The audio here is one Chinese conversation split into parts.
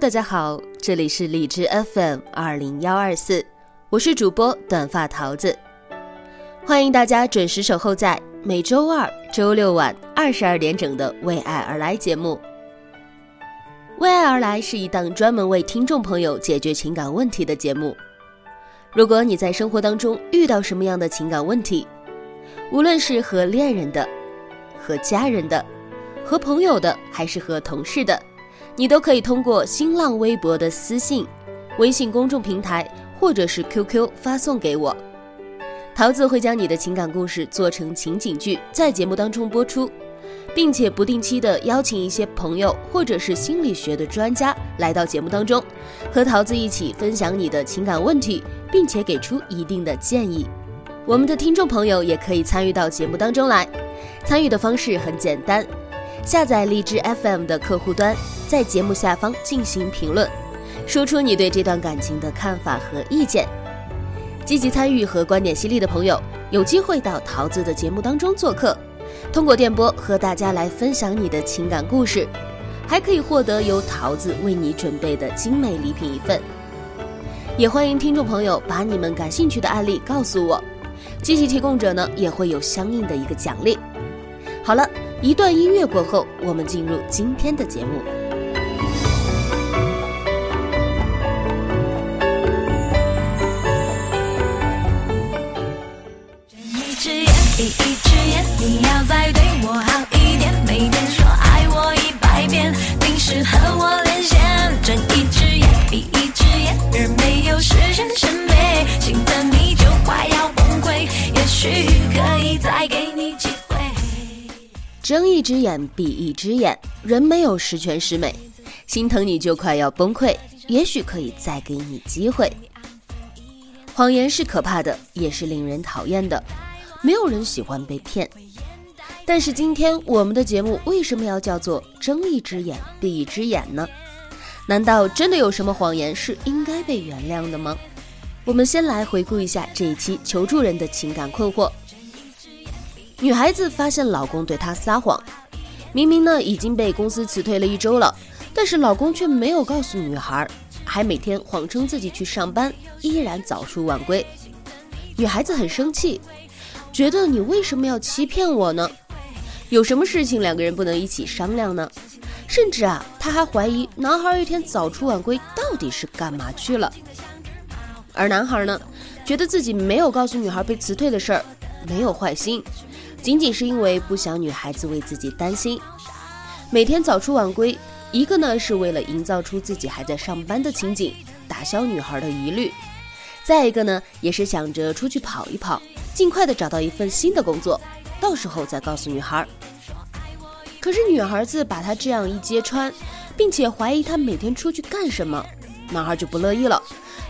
大家好，这里是荔枝 FM 二零幺二四，我是主播短发桃子，欢迎大家准时守候在每周二、周六晚二十二点整的《为爱而来》节目。《为爱而来》是一档专门为听众朋友解决情感问题的节目。如果你在生活当中遇到什么样的情感问题，无论是和恋人的、和家人的、和朋友的，还是和同事的。你都可以通过新浪微博的私信、微信公众平台或者是 QQ 发送给我，桃子会将你的情感故事做成情景剧，在节目当中播出，并且不定期的邀请一些朋友或者是心理学的专家来到节目当中，和桃子一起分享你的情感问题，并且给出一定的建议。我们的听众朋友也可以参与到节目当中来，参与的方式很简单。下载荔枝 FM 的客户端，在节目下方进行评论，说出你对这段感情的看法和意见。积极参与和观点犀利的朋友，有机会到桃子的节目当中做客，通过电波和大家来分享你的情感故事，还可以获得由桃子为你准备的精美礼品一份。也欢迎听众朋友把你们感兴趣的案例告诉我，积极提供者呢也会有相应的一个奖励。好了。一段音乐过后，我们进入今天的节目。睁一只眼闭一只眼，你要再对我睁一只眼闭一只眼，人没有十全十美，心疼你就快要崩溃，也许可以再给你机会。谎言是可怕的，也是令人讨厌的，没有人喜欢被骗。但是今天我们的节目为什么要叫做睁一只眼闭一只眼呢？难道真的有什么谎言是应该被原谅的吗？我们先来回顾一下这一期求助人的情感困惑。女孩子发现老公对她撒谎，明明呢已经被公司辞退了一周了，但是老公却没有告诉女孩，还每天谎称自己去上班，依然早出晚归。女孩子很生气，觉得你为什么要欺骗我呢？有什么事情两个人不能一起商量呢？甚至啊，她还怀疑男孩一天早出晚归到底是干嘛去了。而男孩呢，觉得自己没有告诉女孩被辞退的事儿，没有坏心。仅仅是因为不想女孩子为自己担心，每天早出晚归，一个呢是为了营造出自己还在上班的情景，打消女孩的疑虑；再一个呢，也是想着出去跑一跑，尽快的找到一份新的工作，到时候再告诉女孩。可是女孩子把他这样一揭穿，并且怀疑他每天出去干什么，男孩就不乐意了，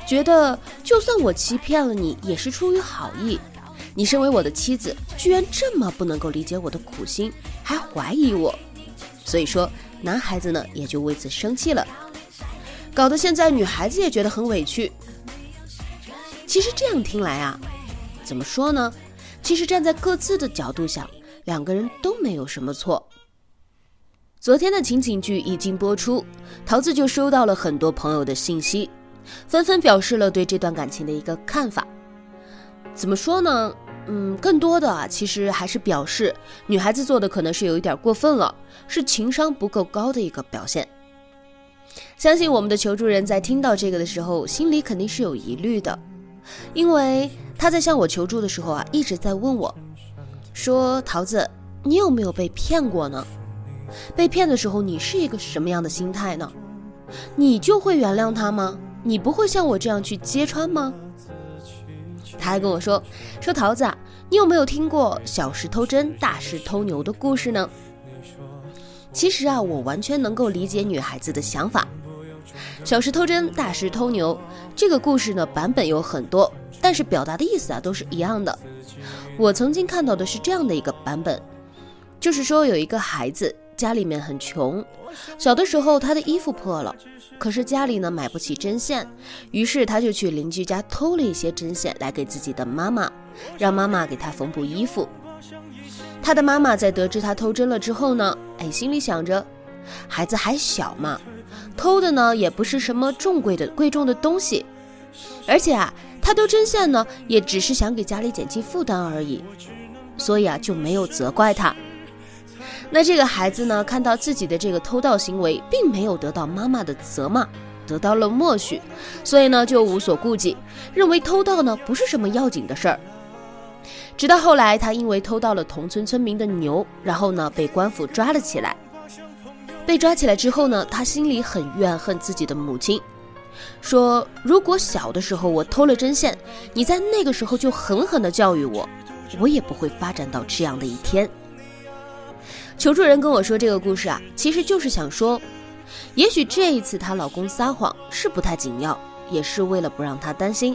觉得就算我欺骗了你，也是出于好意。你身为我的妻子，居然这么不能够理解我的苦心，还怀疑我，所以说男孩子呢也就为此生气了，搞得现在女孩子也觉得很委屈。其实这样听来啊，怎么说呢？其实站在各自的角度想，两个人都没有什么错。昨天的情景剧一经播出，桃子就收到了很多朋友的信息，纷纷表示了对这段感情的一个看法。怎么说呢？嗯，更多的啊，其实还是表示女孩子做的可能是有一点过分了，是情商不够高的一个表现。相信我们的求助人在听到这个的时候，心里肯定是有疑虑的，因为他在向我求助的时候啊，一直在问我，说桃子，你有没有被骗过呢？被骗的时候，你是一个什么样的心态呢？你就会原谅他吗？你不会像我这样去揭穿吗？他还跟我说，说桃子啊，你有没有听过小事偷针，大事偷牛的故事呢？其实啊，我完全能够理解女孩子的想法。小事偷针，大事偷牛，这个故事呢版本有很多，但是表达的意思啊都是一样的。我曾经看到的是这样的一个版本，就是说有一个孩子家里面很穷，小的时候他的衣服破了，可是家里呢买不起针线，于是他就去邻居家偷了一些针线来给自己的妈妈，让妈妈给他缝补衣服。他的妈妈在得知他偷针了之后呢，哎，心里想着，孩子还小嘛，偷的呢也不是什么重贵的贵重的东西，而且啊，他偷针线呢也只是想给家里减轻负担而已，所以啊就没有责怪他。那这个孩子呢，看到自己的这个偷盗行为并没有得到妈妈的责骂，得到了默许，所以呢就无所顾忌，认为偷盗呢不是什么要紧的事儿。直到后来，他因为偷到了同村村民的牛，然后呢被官府抓了起来。被抓起来之后呢，他心里很怨恨自己的母亲，说：“如果小的时候我偷了针线，你在那个时候就狠狠地教育我，我也不会发展到这样的一天。”求助人跟我说这个故事啊，其实就是想说，也许这一次她老公撒谎是不太紧要，也是为了不让她担心。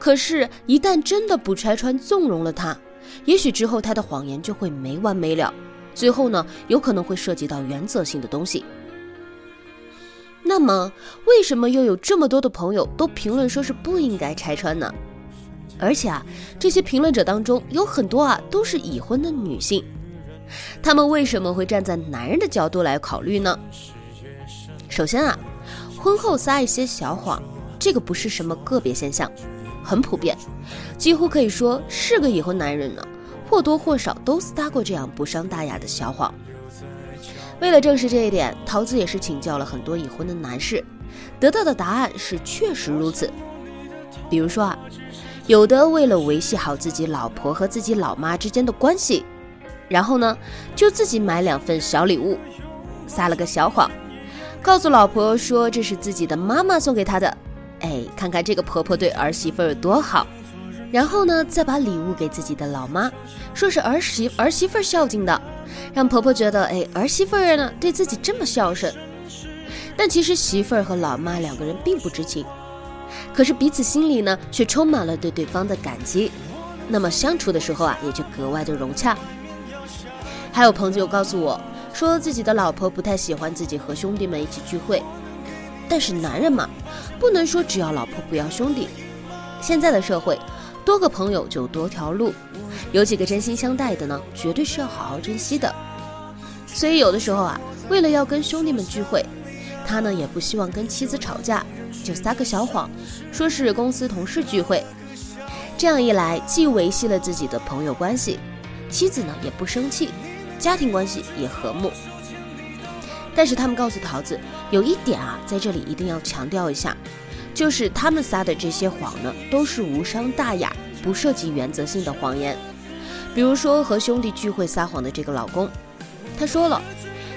可是，一旦真的不拆穿、纵容了她，也许之后她的谎言就会没完没了，最后呢，有可能会涉及到原则性的东西。那么，为什么又有这么多的朋友都评论说是不应该拆穿呢？而且啊，这些评论者当中有很多啊都是已婚的女性，他们为什么会站在男人的角度来考虑呢？首先啊，婚后撒一些小谎。这个不是什么个别现象，很普遍，几乎可以说是个已婚男人呢，或多或少都撒过这样不伤大雅的小谎。为了证实这一点，桃子也是请教了很多已婚的男士，得到的答案是确实如此。比如说啊，有的为了维系好自己老婆和自己老妈之间的关系，然后呢，就自己买两份小礼物，撒了个小谎，告诉老婆说这是自己的妈妈送给她的。哎，看看这个婆婆对儿媳妇有多好，然后呢，再把礼物给自己的老妈，说是儿媳儿媳妇孝敬的，让婆婆觉得哎，儿媳妇儿呢对自己这么孝顺。但其实媳妇儿和老妈两个人并不知情，可是彼此心里呢却充满了对对方的感激，那么相处的时候啊也就格外的融洽。还有朋友告诉我，说自己的老婆不太喜欢自己和兄弟们一起聚会。但是男人嘛，不能说只要老婆不要兄弟。现在的社会，多个朋友就多条路，有几个真心相待的呢，绝对是要好好珍惜的。所以有的时候啊，为了要跟兄弟们聚会，他呢也不希望跟妻子吵架，就撒个小谎，说是公司同事聚会。这样一来，既维系了自己的朋友关系，妻子呢也不生气，家庭关系也和睦。但是他们告诉桃子，有一点啊，在这里一定要强调一下，就是他们撒的这些谎呢，都是无伤大雅、不涉及原则性的谎言。比如说和兄弟聚会撒谎的这个老公，他说了，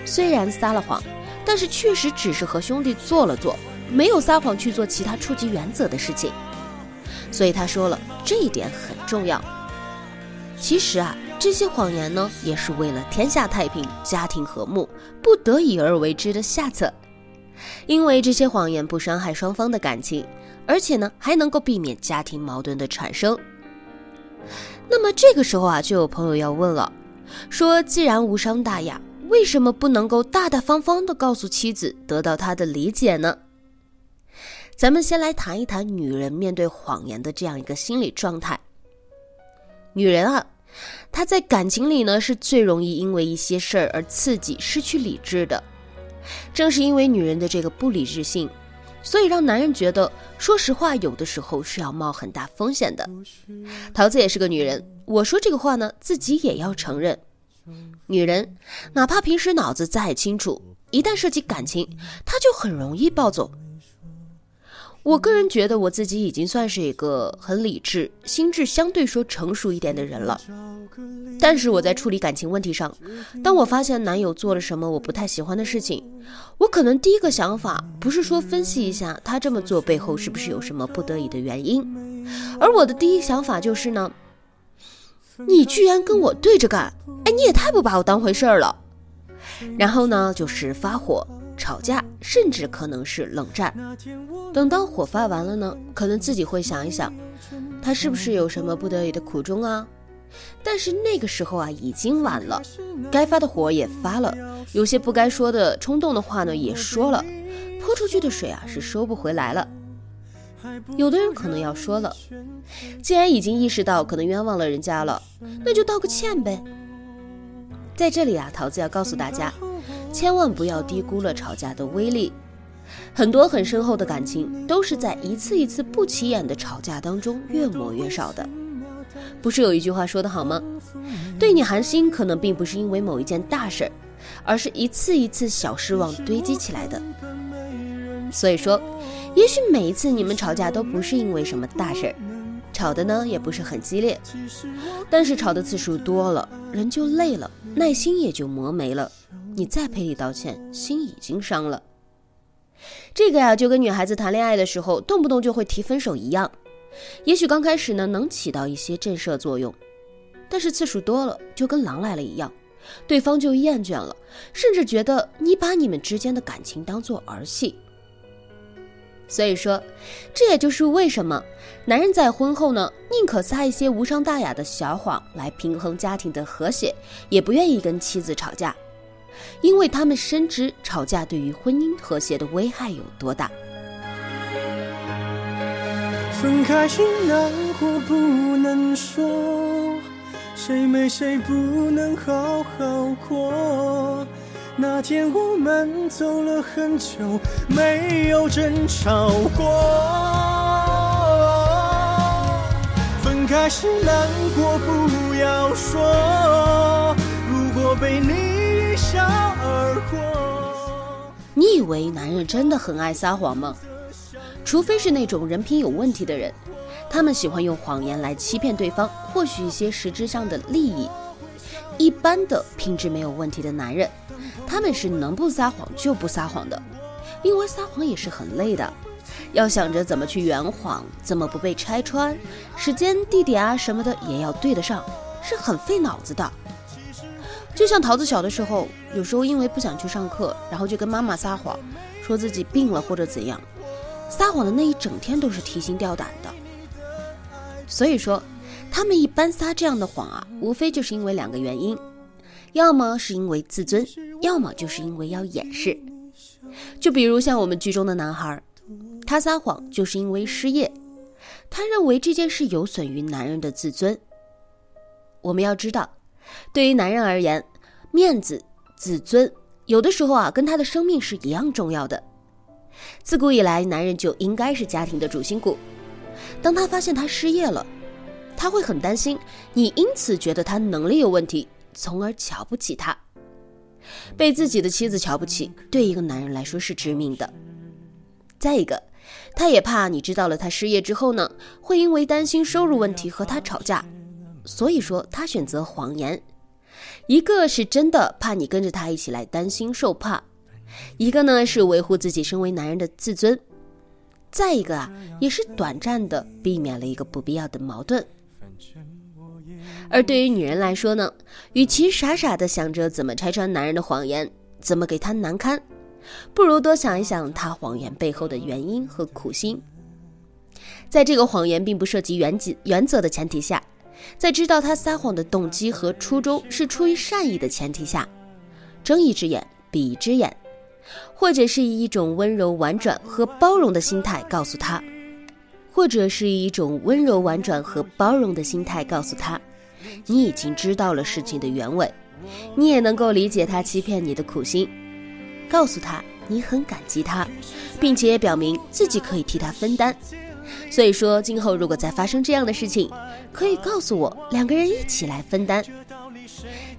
虽然撒了谎，但是确实只是和兄弟做了做，没有撒谎去做其他触及原则的事情。所以他说了，这一点很重要。其实啊。这些谎言呢，也是为了天下太平、家庭和睦，不得已而为之的下策。因为这些谎言不伤害双方的感情，而且呢，还能够避免家庭矛盾的产生。那么这个时候啊，就有朋友要问了，说既然无伤大雅，为什么不能够大大方方的告诉妻子，得到她的理解呢？咱们先来谈一谈女人面对谎言的这样一个心理状态。女人啊。他在感情里呢，是最容易因为一些事儿而刺激、失去理智的。正是因为女人的这个不理智性，所以让男人觉得，说实话，有的时候是要冒很大风险的。桃子也是个女人，我说这个话呢，自己也要承认。女人哪怕平时脑子再清楚，一旦涉及感情，她就很容易暴走。我个人觉得我自己已经算是一个很理智、心智相对说成熟一点的人了。但是我在处理感情问题上，当我发现男友做了什么我不太喜欢的事情，我可能第一个想法不是说分析一下他这么做背后是不是有什么不得已的原因，而我的第一想法就是呢，你居然跟我对着干，哎，你也太不把我当回事儿了。然后呢，就是发火。吵架，甚至可能是冷战。等到火发完了呢，可能自己会想一想，他是不是有什么不得已的苦衷啊？但是那个时候啊，已经晚了，该发的火也发了，有些不该说的冲动的话呢，也说了，泼出去的水啊，是收不回来了。有的人可能要说了，既然已经意识到可能冤枉了人家了，那就道个歉呗。在这里啊，桃子要告诉大家。千万不要低估了吵架的威力，很多很深厚的感情都是在一次一次不起眼的吵架当中越磨越少的。不是有一句话说得好吗？对你寒心可能并不是因为某一件大事儿，而是一次一次小失望堆积起来的。所以说，也许每一次你们吵架都不是因为什么大事儿，吵的呢也不是很激烈，但是吵的次数多了，人就累了，耐心也就磨没了。你再赔礼道歉，心已经伤了。这个呀，就跟女孩子谈恋爱的时候动不动就会提分手一样。也许刚开始呢，能起到一些震慑作用，但是次数多了，就跟狼来了一样，对方就厌倦了，甚至觉得你把你们之间的感情当做儿戏。所以说，这也就是为什么男人在婚后呢，宁可撒一些无伤大雅的小谎来平衡家庭的和谐，也不愿意跟妻子吵架。因为他们深知吵架对于婚姻和谐的危害有多大。分开时难过不能说，谁没谁不能好好过。那天我们走了很久，没有争吵过。分开时难过不要说，如果被你一笑。而过。你以为男人真的很爱撒谎吗？除非是那种人品有问题的人，他们喜欢用谎言来欺骗对方，获取一些实质上的利益。一般的品质没有问题的男人，他们是能不撒谎就不撒谎的，因为撒谎也是很累的，要想着怎么去圆谎，怎么不被拆穿，时间、地点啊什么的也要对得上，是很费脑子的。就像桃子小的时候，有时候因为不想去上课，然后就跟妈妈撒谎，说自己病了或者怎样，撒谎的那一整天都是提心吊胆的。所以说，他们一般撒这样的谎啊，无非就是因为两个原因，要么是因为自尊，要么就是因为要掩饰。就比如像我们剧中的男孩，他撒谎就是因为失业，他认为这件事有损于男人的自尊。我们要知道。对于男人而言，面子、自尊，有的时候啊，跟他的生命是一样重要的。自古以来，男人就应该是家庭的主心骨。当他发现他失业了，他会很担心，你因此觉得他能力有问题，从而瞧不起他。被自己的妻子瞧不起，对一个男人来说是致命的。再一个，他也怕你知道了他失业之后呢，会因为担心收入问题和他吵架。所以说，他选择谎言，一个是真的怕你跟着他一起来担心受怕，一个呢是维护自己身为男人的自尊，再一个啊，也是短暂的避免了一个不必要的矛盾。而对于女人来说呢，与其傻傻的想着怎么拆穿男人的谎言，怎么给他难堪，不如多想一想他谎言背后的原因和苦心。在这个谎言并不涉及原则原则的前提下。在知道他撒谎的动机和初衷是出于善意的前提下，睁一只眼闭一只眼，或者是以一种温柔婉转和包容的心态告诉他，或者是以一种温柔婉转和包容的心态告诉他，你已经知道了事情的原委，你也能够理解他欺骗你的苦心，告诉他你很感激他，并且也表明自己可以替他分担。所以说，今后如果再发生这样的事情，可以告诉我，两个人一起来分担。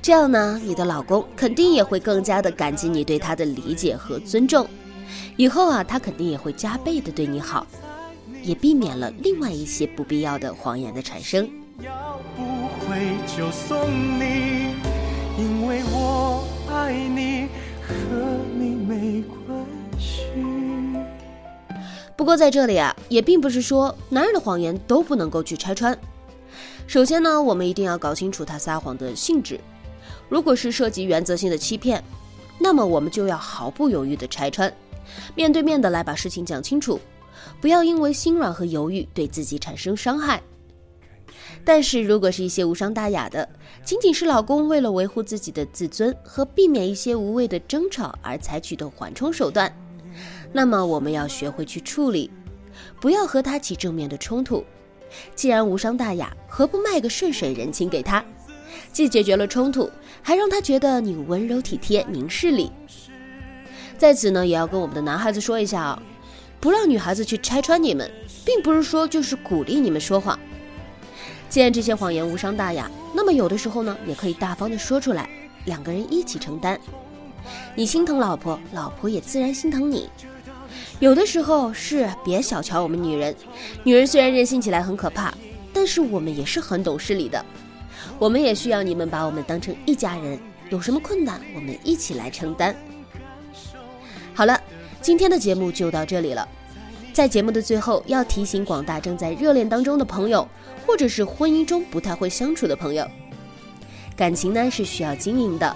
这样呢，你的老公肯定也会更加的感激你对他的理解和尊重，以后啊，他肯定也会加倍的对你好，也避免了另外一些不必要的谎言的产生。就送你，因为我爱你，和你没关系。不过在这里啊，也并不是说男人的谎言都不能够去拆穿。首先呢，我们一定要搞清楚他撒谎的性质。如果是涉及原则性的欺骗，那么我们就要毫不犹豫的拆穿，面对面的来把事情讲清楚，不要因为心软和犹豫对自己产生伤害。但是如果是一些无伤大雅的，仅仅是老公为了维护自己的自尊和避免一些无谓的争吵而采取的缓冲手段，那么我们要学会去处理，不要和他起正面的冲突。既然无伤大雅，何不卖个顺水人情给他？既解决了冲突，还让他觉得你温柔体贴、明事理。在此呢，也要跟我们的男孩子说一下啊，不让女孩子去拆穿你们，并不是说就是鼓励你们说谎。既然这些谎言无伤大雅，那么有的时候呢，也可以大方的说出来，两个人一起承担。你心疼老婆，老婆也自然心疼你。有的时候是别小瞧我们女人，女人虽然任性起来很可怕，但是我们也是很懂事理的。我们也需要你们把我们当成一家人，有什么困难我们一起来承担。好了，今天的节目就到这里了。在节目的最后，要提醒广大正在热恋当中的朋友，或者是婚姻中不太会相处的朋友，感情呢是需要经营的，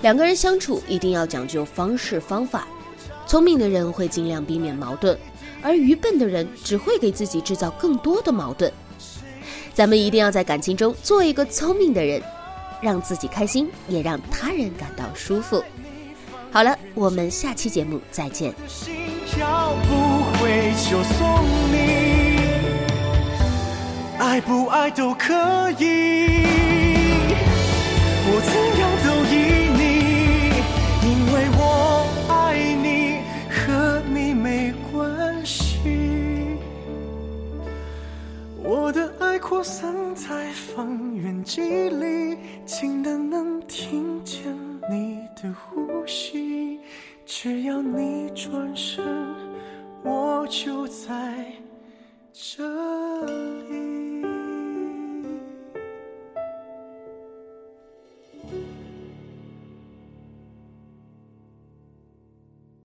两个人相处一定要讲究方式方法。聪明的人会尽量避免矛盾，而愚笨的人只会给自己制造更多的矛盾。咱们一定要在感情中做一个聪明的人，让自己开心，也让他人感到舒服。好了，我们下期节目再见。就送你，爱不爱都可以，我怎